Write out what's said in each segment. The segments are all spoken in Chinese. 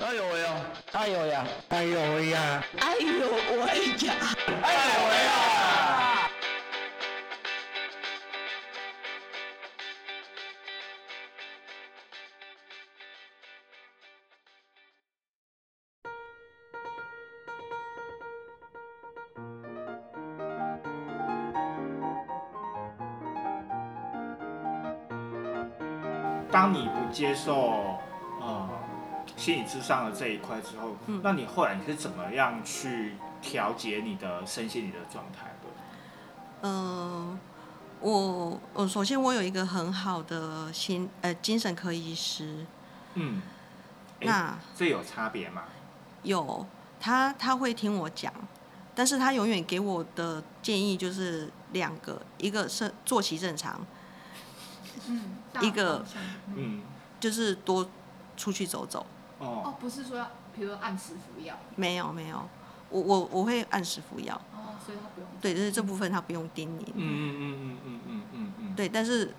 哎呦喂呀！哎呦呀！哎呦喂呀！哎呦喂呀！哎呦喂呀！当你不接受呃心理智商的这一块之后，嗯那你后来你是怎么样去调节你的身心灵的状态的？嗯，我我首先我有一个很好的心呃精神科医师，嗯，那这有差别吗？有他他会听我讲，但是他永远给我的建议就是两个，一个是作息正常，嗯，一个嗯嗯，就是多出去走走。哦，不是说，比如按时服药。没有没有，我我我会按时服药。哦，所以他不用。对，就是这部分他不用盯你。嗯嗯嗯嗯嗯嗯嗯嗯。对，但是，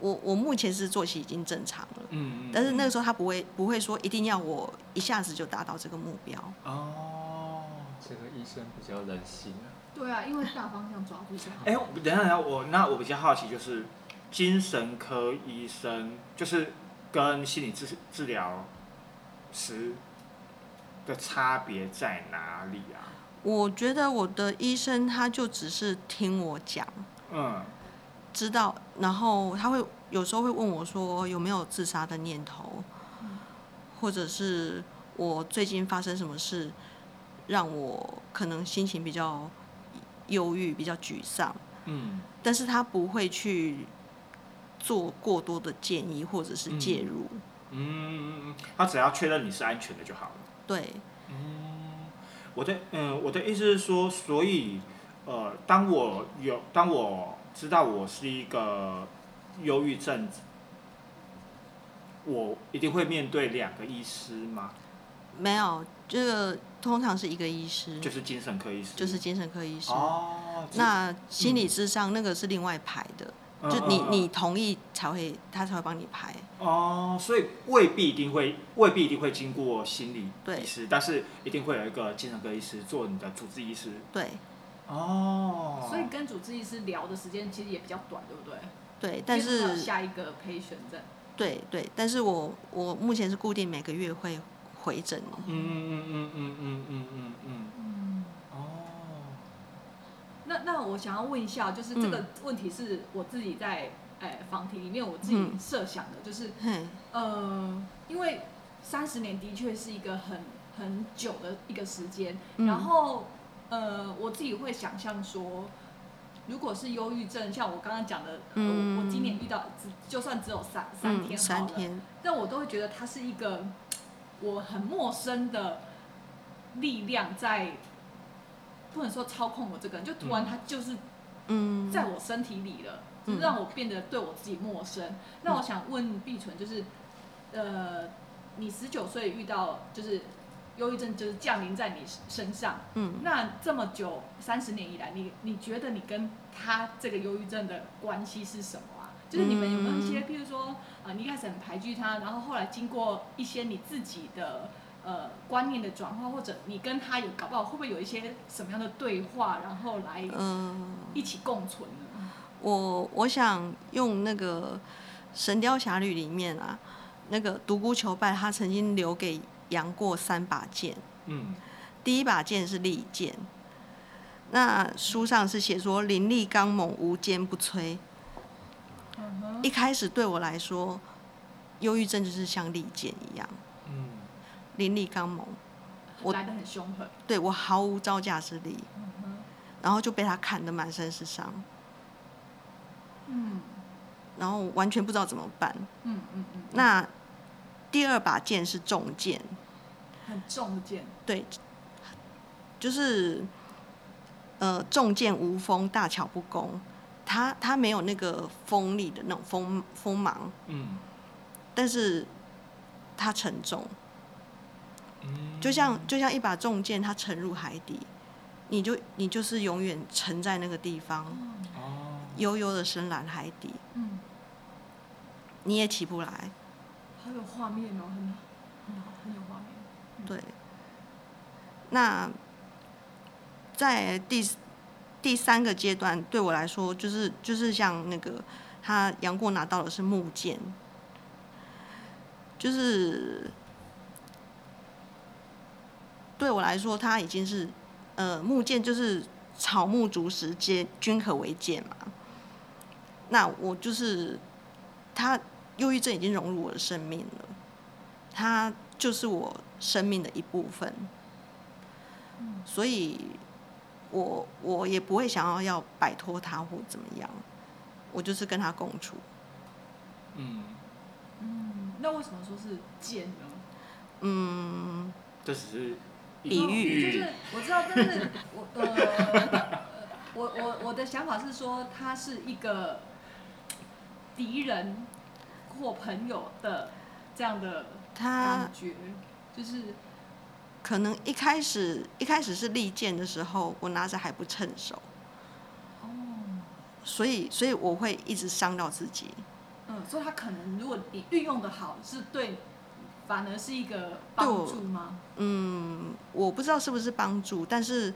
我我目前是作息已经正常了。嗯嗯。但是那个时候他不会不会说一定要我一下子就达到这个目标。哦，这个医生比较人性啊。对啊，因为大方向抓不较好。哎，等一下，等一下，我那我比较好奇就是，精神科医生就是跟心理治治疗。师的差别在哪里啊？我觉得我的医生他就只是听我讲，嗯。知道，然后他会有时候会问我说有没有自杀的念头，或者是我最近发生什么事，让我可能心情比较忧郁、比较沮丧，嗯。但是他不会去做过多的建议或者是介入。嗯，他只要确认你是安全的就好了。对，嗯我的嗯，我的意思是说，所以呃，当我有当我知道我是一个忧郁症，我一定会面对两个医师吗？没有这个通常是一个医师，就是精神科医师，就是精神科医师。哦，那心理智商那个是另外排的，嗯就你你同意才会他才会帮你排。哦，所以未必一定会未必一定会经过心理对医师，但是一定会有一个精神科医师做你的主治医师。对哦，所以跟主治医师聊的时间其实也比较短，对不对？对，但是下一个 patient 这样。对对，但是我我目前是固定每个月会回诊。嗯嗯嗯嗯嗯嗯嗯嗯，嗯，哦，那那我想要问一下，就是这个问题是我自己在诶访题里面我自己嗯。设想的，就是嗯，呃，因为三十年的确是一个很很久的一个时间，嗯。然后呃，我自己会想象说，如果是忧郁症，像我刚刚讲的，我今年遇到只就算只有三三嗯，天好了，三天，但我都会觉得它是一个我很陌生的力量在。不能说操控我这个人，就突然嗯。他就是嗯，在我身体里了，嗯。就是让我变得对我自己陌生。那我想问碧纯，就是呃，你十九岁遇到就是忧郁症，就是降临在你身上，嗯。那这么久三十年以来，你你觉得你跟他这个忧郁症的关系是什么啊？就是你们有没有一些，譬如说，呃，你一开始很排拒他，然后后来经过一些你自己的呃观念的转化，或者你跟他有搞不好会不会有一些什么样的对话，然后来嗯，一起共存呢？我我想用那个《神雕侠侣》里面啊，那个独孤求败，他曾经留给杨过三把剑，嗯。第一把剑是利剑，那书上是写说凌厉刚猛，无坚不摧。嗯哼，一开始对我来说，忧郁症就是像利剑一样，嗯凌厉刚猛，我来的很凶狠。对我毫无招架之力，嗯，然后就被他砍得满身是伤，嗯然后完全不知道怎么办。嗯嗯嗯，那第二把剑是重剑，很重的剑。对，就是呃重剑无锋，大巧不工。他他没有那个锋利的那种锋锋芒，嗯但是他沉重，嗯，就像就像一把重剑，它沉入海底，你就你就是永远沉在那个地方，哦，悠悠的深蓝海底，嗯，你也起不来。好有画面哦，很很好，很有画面。对。那在第第三个阶段，对我来说，就是就是像那个他杨过拿到的是木剑，就是对我来说，它已经是呃木剑，就是草木竹石皆均可为剑嘛。那我就是它忧郁症已经融入我的生命了，它就是我生命的一部分，所以我我也不会想要要摆脱他或怎么样，我就是跟他共处。嗯，嗯，那为什么说是剑呢？嗯，这只是一比喻就是我知道，但是我呃，我我我的想法是说，他是一个敌人或朋友的这样的他感觉，就是可能一开始一开始是利剑的时候，我拿着还不趁手，哦，所以所以我会一直伤到自己。嗯，所以他可能如果你运用的好，是对，反而是一个帮助吗？嗯，我不知道是不是帮助，但是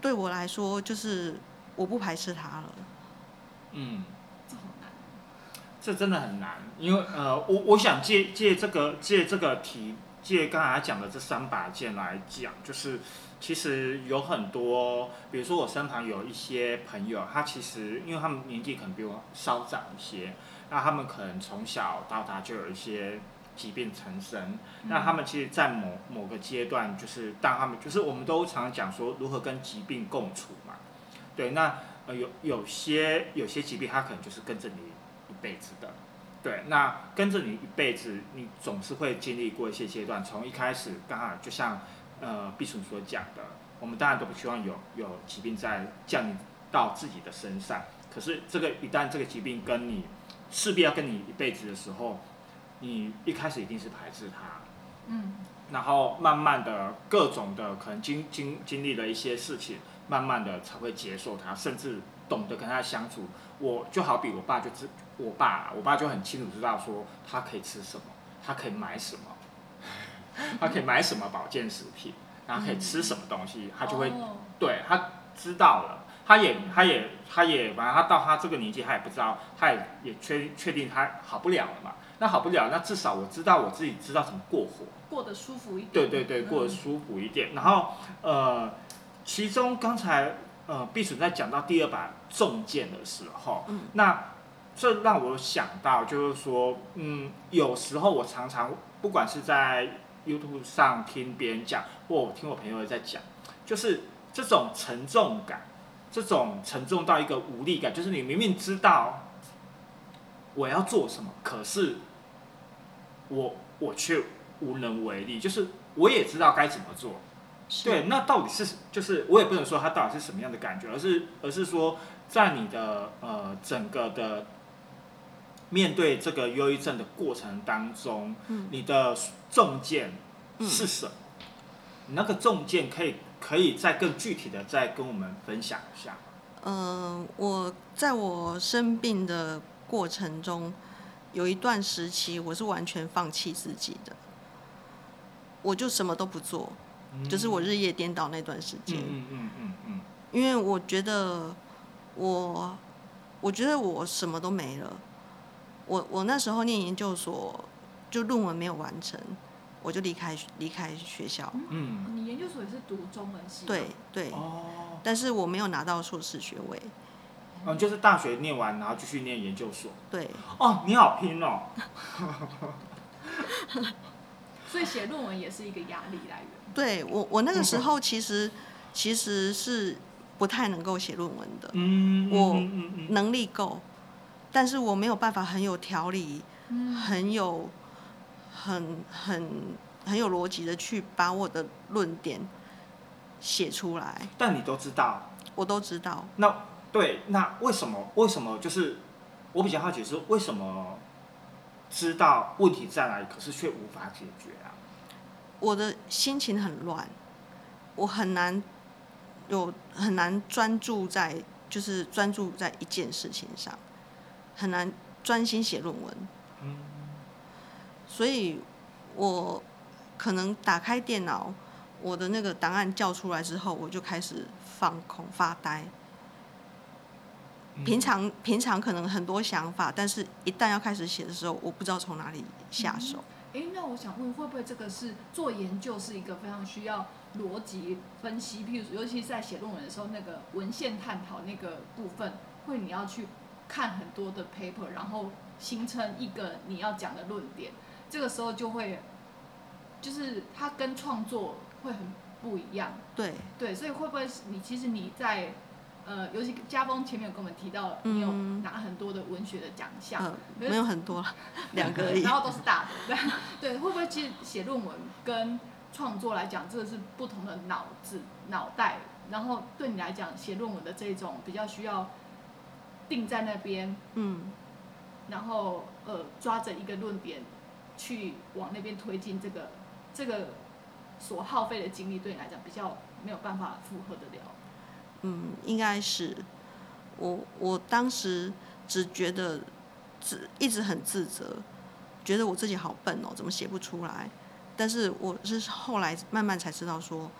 对我来说，就是我不排斥他了。嗯。这好难。这真的很难，因为呃，我我想借借这个借这个题，借刚才讲的这三把剑来讲，就是其实有很多，比如说我身旁有一些朋友，他其实因为他们年纪可能比我稍长一些，那他们可能从小到大就有一些疾病缠身，那他们其实，在某某个阶段，就是当他们就是我们都常常讲说如何跟疾病共处嘛，对，那呃有有些有些疾病，它可能就是跟着你一辈子的。对，那跟着你一辈子，你总是会经历过一些阶段。从一开始，刚好就像呃毕叔所讲的，我们当然都不希望有有疾病在降临到自己的身上。可是这个一旦这个疾病跟你势必要跟你一辈子的时候，你一开始一定是排斥它，嗯，然后慢慢的各种的可能经经经历了一些事情，慢慢的才会接受它，甚至懂得跟他相处。我就好比我爸就知，我爸我爸就很清楚知道说他可以吃什么，他可以买什么，他可以买什么保健食品，然后可以吃什么东西，他就会哦对他知道了，他也他也他也反正他到他这个年纪，他也不知道，他也也确确定他好不了了嘛。那好不了，那至少我知道我自己知道怎么过活。过得舒服一点。对对对，过得嗯舒服一点。然后呃，其中刚才呃避暑在讲到第二把重剑的时候，嗯那这让我想到就是说，嗯，有时候我常常不管是在 YouTube 上听别人讲，或我听我朋友在讲，就是这种沉重感，这种沉重到一个无力感，就是你明明知道我要做什么，可是我我却无能为力，就是我也知道该怎么做，对，那到底是就是我也不能说它到底是什么样的感觉，而是而是说在你的呃整个的面对这个忧郁症的过程当中，嗯你的重剑嗯是什么？你那个重剑可以可以再更具体的再跟我们分享一下嗯。呃，我在我生病的过程中，有一段时期我是完全放弃自己的，我就什么都不做，就是我日夜颠倒那段时间。嗯嗯嗯嗯嗯因为我觉得我，我觉得我什么都没了。我我那时候念研究所，就论文没有完成，我就离开离开学校。嗯你研究所也是读中文系？对。对，哦，但是我没有拿到硕士学位。嗯，就是大学念完，然后继续念研究所。对，哦，你好拼哦。所以写论文也是一个压力来源。对我我那个时候其实其实是不太能够写论文的，嗯，我能力够，但是我没有办法很有条理，嗯很有很很很有逻辑的去把我的论点写出来，但你都知道，我都知道。那对，那为什么为什么就是我比较好奇是为什么知道问题在哪里，可是却无法解决啊？我的心情很乱，我很难有很难专注在就是专注在一件事情上，很难专心写论文。嗯所以我可能打开电脑，我的那个档案叫出来之后，我就开始放空发呆。嗯平常平常可能很多想法，但是一旦要开始写的时候，我不知道从哪里下手。诶，那我想问，会不会这个是做研究是一个非常需要逻辑分析？譬如，尤其是在写论文的时候，那个文献探讨那个部分，会你要去看很多的 paper，然后形成一个你要讲的论点。这个时候就会，就是它跟创作会很不一样。对，对，所以会不会是你其实你在呃，尤其家峰前面有跟我们提到，你有嗯拿很多的文学的奖项，没有很多了，两个而已然。后都是大的，对对，会不会其实写论文跟创作来讲，这个是不同的脑子脑袋，然后对你来讲，写论文的这种比较需要定在那边，嗯，然后呃抓着一个论点去往那边推进，这个这个所耗费的精力对你来讲比较没有办法负荷得了。嗯，应该是。我我当时只觉得自一直很自责，觉得我自己好笨哦，怎么写不出来？但是我是后来慢慢才知道说，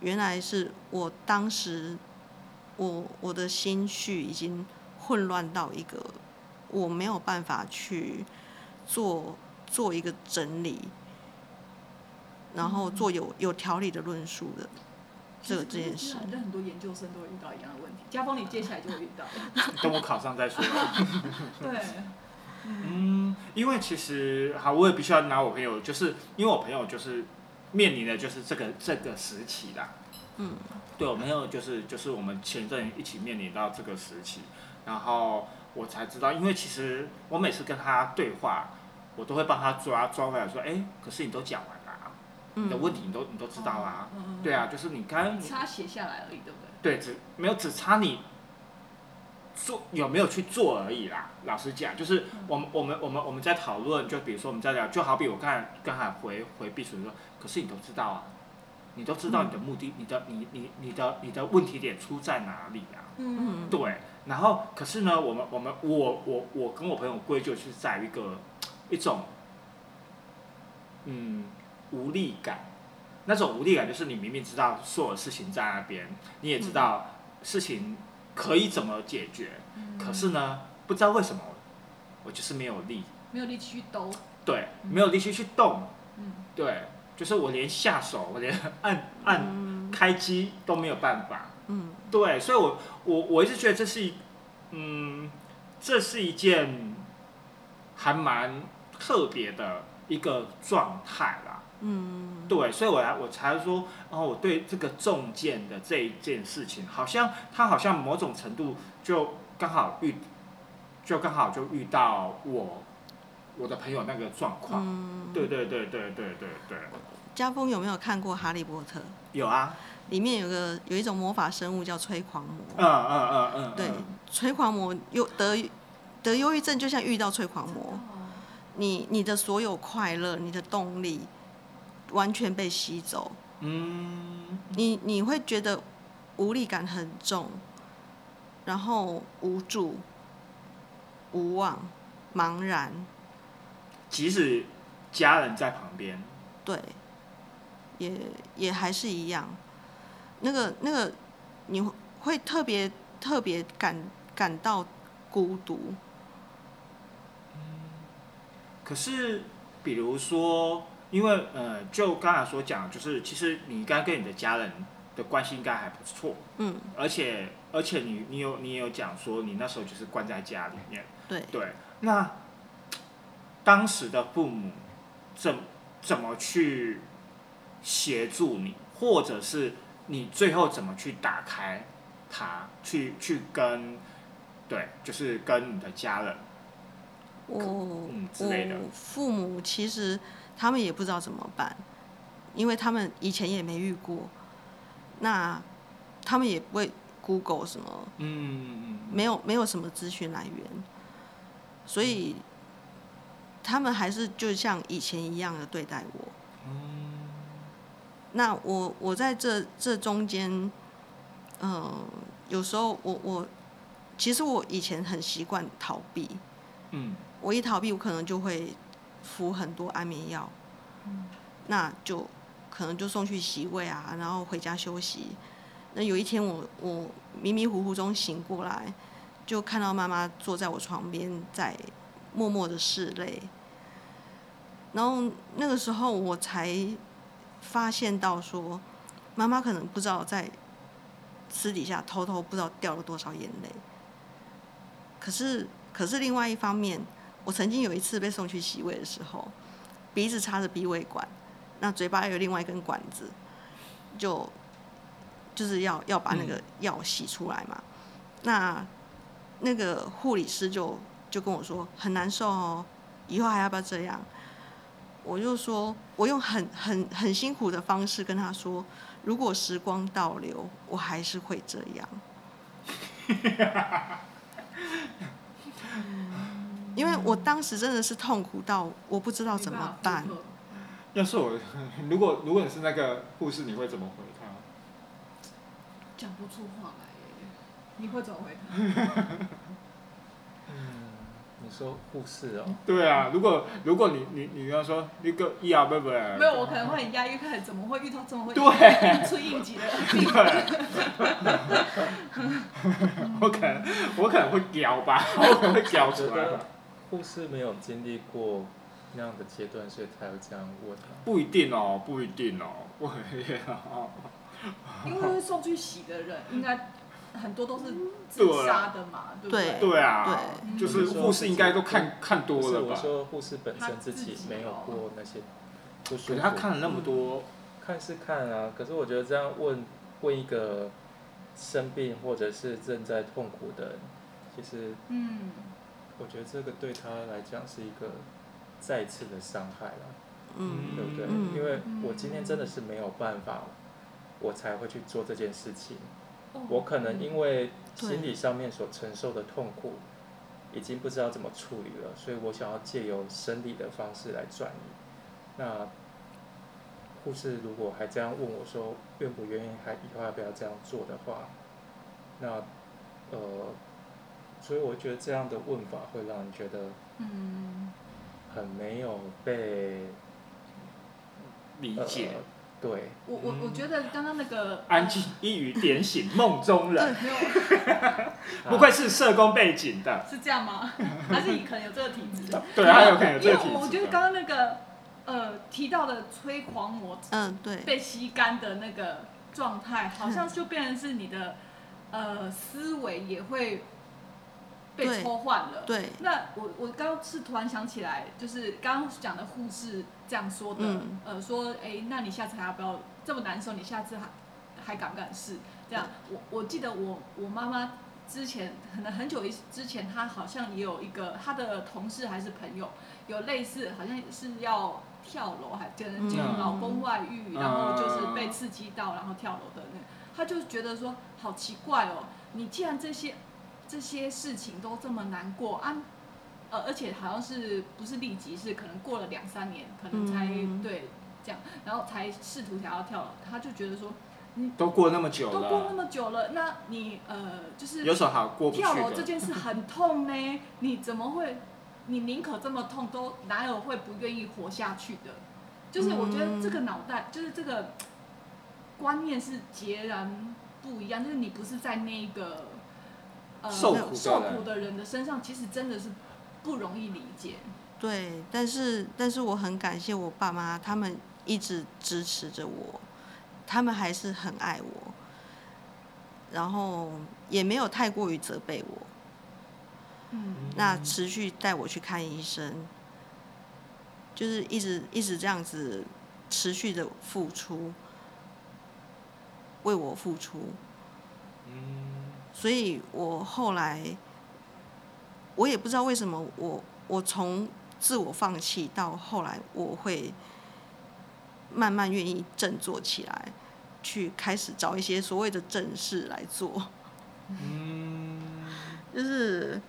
原来是我当时我我的心绪已经混乱到一个我没有办法去做做一个整理，然后做有有条理的论述的这个这件事。反正很多研究生都会遇到一样的问题，家峰你接下来就会遇到。等我考上再说。对，嗯，因为其实好，我也必须要拿我朋友，就是因为我朋友就是面临的就是这个这个时期啦。嗯，对，我朋友就是就是我们前阵一起面临到这个时期，然后我才知道，因为其实我每次跟他对话，我都会帮他抓抓回来说，哎，可是你都讲完啦、你的问题你都你都知道啦、嗯嗯对啊，就是你刚刚差写下来而已，对不对？对，只没有只差你做有没有去做而已啦。老实讲，就是我们我们我们我们在讨论，就比如说我们在聊，就好比我刚才刚才回回避暑说，可是你都知道啊，你都知道你的目的，你的你你你的你的问题点出在哪里啊？嗯对，然后可是呢，我们我们我我我跟我朋友归咎是在一个一种嗯无力感，那种无力感就是你明明知道所有事情在那边，你也知道事情可以怎么解决，可是呢，不知道为什么我就是没有力，没有力气去兜。对，没有力气去动，嗯，对，就是我连下手，我连按按嗯。开机都没有办法。嗯。对，所以我我我一直觉得这是一，嗯，这是一件还蛮特别的一个状态啦。嗯，对，所以我才我才说，哦，我对这个中箭的这一件事情，好像他好像某种程度就刚好遇，就刚好就遇到我我的朋友那个状况。嗯，对对对对对对对，家峰有没有看过《哈利波特》？有啊，里面有个有一种魔法生物叫催狂魔。嗯嗯嗯嗯，对嗯，催狂魔有得得忧郁症，就像遇到催狂魔，哦，你你的所有快乐、你的动力完全被吸走，嗯。你你会觉得无力感很重，然后无助、无望、茫然，即使家人在旁边，对，也也还是一样。那个那个，你会会特别特别感感到孤独。可是比如说，因为呃，就刚才所讲，就是其实你应该跟你的家人的关系应该还不错，嗯，而且而且你你有你也有讲说你那时候就是关在家里面，对，对，那当时的父母怎怎么去协助你，或者是你最后怎么去打开它，去去跟对，就是跟你的家人，哦嗯之类的。我父母其实他们也不知道怎么办，因为他们以前也没遇过，那他们也不会 Google 什么，嗯嗯没有没有什么资讯来源，所以他们还是就像以前一样的对待我。嗯那我我在这这中间，嗯、有时候我我其实我以前很习惯逃避，嗯。我一逃避，我可能就会服很多安眠药，那就可能就送去洗胃啊，然后回家休息。那有一天我我迷迷糊糊中醒过来，就看到妈妈坐在我床边，在默默的拭泪。然后那个时候我才发现到说，妈妈可能不知道在私底下偷偷不知道掉了多少眼泪。可是可是另外一方面，我曾经有一次被送去洗胃的时候，鼻子插着鼻胃管，那嘴巴有另外一根管子，就就是要要把那个药洗出来嘛。那那个护理师就就跟我说很难受哦，以后还要不要这样？我就说，我用很很很辛苦的方式跟他说，如果时光倒流，我还是会这样。因为我当时真的是痛苦到我不知道怎么办要是我，如果如果你是那个护士，你会怎么回他？讲不出话来耶，你会怎么回他？嗯，你说护士哦，对啊，如果如果你你你要说那个医啊不不，没有，我可能会很压抑，看怎么会遇到这么会对出应急的病人。我可能我可能会屌吧，我可能会屌出来吧得。护士没有经历过那样的阶段，所以才会这样问啊。不一定哦，不一定哦，我哦，因为送去洗的人，应该很多都是自杀的嘛，对不对？对啊，对就是护士应该都看看多了吧我？说护士本身自己己没有哦过那些不舒可是服。他看了那么多，看是看啊，可是我觉得这样问问一个生病或者是正在痛苦的人，其实嗯，我觉得这个对他来讲是一个再次的伤害了，嗯对不对？嗯因为我今天真的是没有办法，我才会去做这件事情。我可能因为心理上面所承受的痛苦，已经不知道怎么处理了，所以我想要借由生理的方式来转移。那护士如果还这样问我说愿不愿意，还以后要不要这样做的话，那呃，所以我觉得这样的问法会让你觉得嗯，很没有被理解。呃、对，我我我觉得刚刚那个安静一语点醒梦中人，不愧是社工背景的，是这样吗？还是你可能有这个体质？对，他有可能有这个体质。为我觉得刚刚那个呃提到的催狂魔嗯，对，被吸干的那个状态，好像就变成是你的呃思维也会被对抽换了。对，那我我刚刚是突然想起来，就是刚刚讲的护士这样说的，嗯呃，说，哎、那你下次还要不要这么难受？你下次还还敢不敢试？这样，我我记得我我妈妈之前可能很久以之前，她好像也有一个她的同事还是朋友，有类似好像是要跳楼，还跟就嗯老公外遇，嗯然后就是被刺激到，然后跳楼的那个，她就觉得说好奇怪哦，你既然这些这些事情都这么难过啊，呃，而且好像是不是立即，是可能过了两三年，可能才、嗯对这样，然后才试图想要跳楼，他就觉得说都过那么久了都过那了，么久了，那你呃就是有什么好过不去跳楼这？件事很痛呢，你怎么会？你宁可这么痛，都哪有会不愿意活下去的？就是我觉得这个脑袋，就是这个观念是截然不一样。就是你不是在那个呃受苦的人受苦的人的身上，其实真的是不容易理解。对，但是但是我很感谢我爸妈，他们一直支持着我，他们还是很爱我，然后也没有太过于责备我，嗯。那持续带我去看医生，就是一直一直这样子持续的付出，为我付出，嗯，所以我后来，我也不知道为什么我我从自我放弃到后来，我会慢慢愿意振作起来，去开始找一些所谓的正事来做。嗯，就是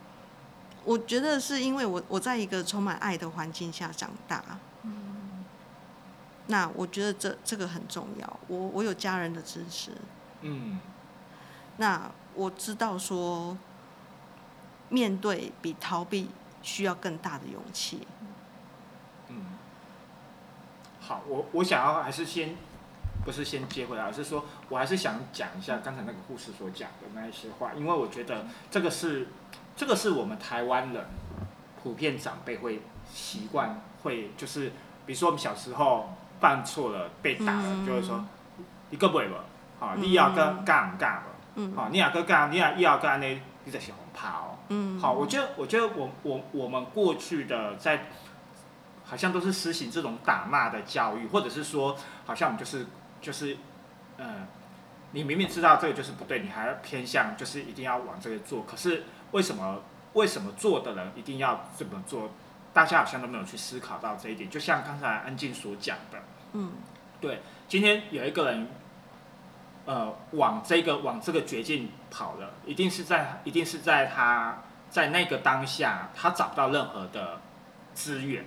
我觉得是因为我我在一个充满爱的环境下长大，嗯那我觉得这这个很重要。我我有家人的支持，嗯，那我知道说，面对比逃避需要更大的勇气。嗯，好，我我想要还是先，不是先接回来，而是说我还是想讲一下刚才那个护士所讲的那一些话，因为我觉得这个是，这个是我们台湾人普遍长辈会习惯会就是，比如说我们小时候犯错了被打了，就会说你个不会不，好，你要跟干不好，你要跟干，你要要干呢，你在小红怕哦，嗯，好，我觉得我觉得我我我们过去的在。好像都是实行这种打骂的教育，或者是说，好像我们就是就是，嗯，你明明知道这个就是不对，你还要偏向就是一定要往这个做。可是为什么为什么做的人一定要这么做？大家好像都没有去思考到这一点。就像刚才安静所讲的，嗯，对，今天有一个人，呃，往这个往这个绝境跑了，一定是在一定是在他在那个当下，他找不到任何的资源。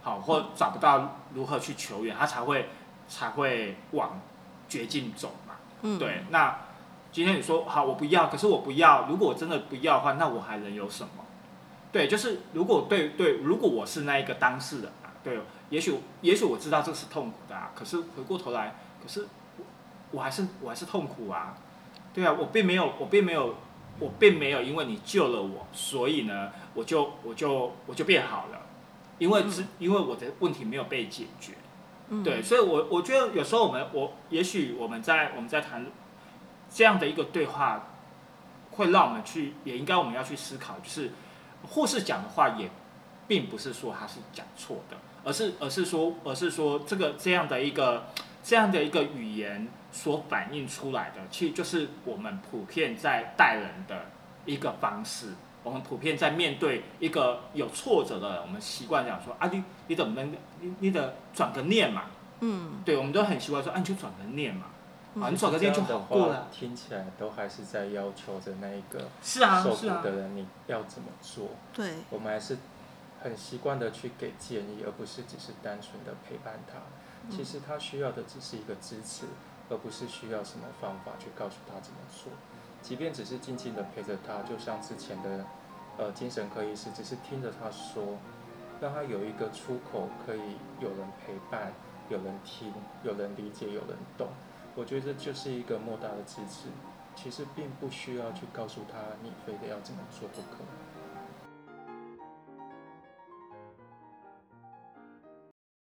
好，或找不到如何去求援，他才会才会往绝境走嘛。嗯，对。那今天你说好，我不要，可是我不要。如果我真的不要的话，那我还能有什么？对，就是如果对对，如果我是那一个当事人啊，对，也许也许我知道这是痛苦的啊，可是回过头来，可是我我还是我还是痛苦啊。对啊，我并没有我并没有我并没有因为你救了我，所以呢，我就我就我就变好了。因为是，因为我的问题没有被解决，对，所以，我我觉得有时候我们，我也许我们在我们在谈这样的一个对话，会让我们去，也应该我们要去思考，就是护士讲的话也并不是说他是讲错的，而是而是说而是说这个这样的一个这样的一个语言所反映出来的，其实就是我们普遍在待人的一个方式。我们普遍在面对一个有挫折的人，我们习惯讲说啊，你你怎么能你你得转个念嘛，嗯，对，我们都很习惯说，啊，你就转个念嘛，啊，你转个念就好过了。听起来都还是在要求着那一个受苦的人你要怎么做？对，我们还是很习惯的去给建议，而不是只是单纯的陪伴他。其实他需要的只是一个支持，而不是需要什么方法去告诉他怎么做。即便只是静静的陪着他，就像之前的，呃，精神科医师，只是听着他说，让他有一个出口，可以有人陪伴，有人听，有人理解，有人懂。我觉得这就是一个莫大的支持。其实并不需要去告诉他，你非得要怎么做不可。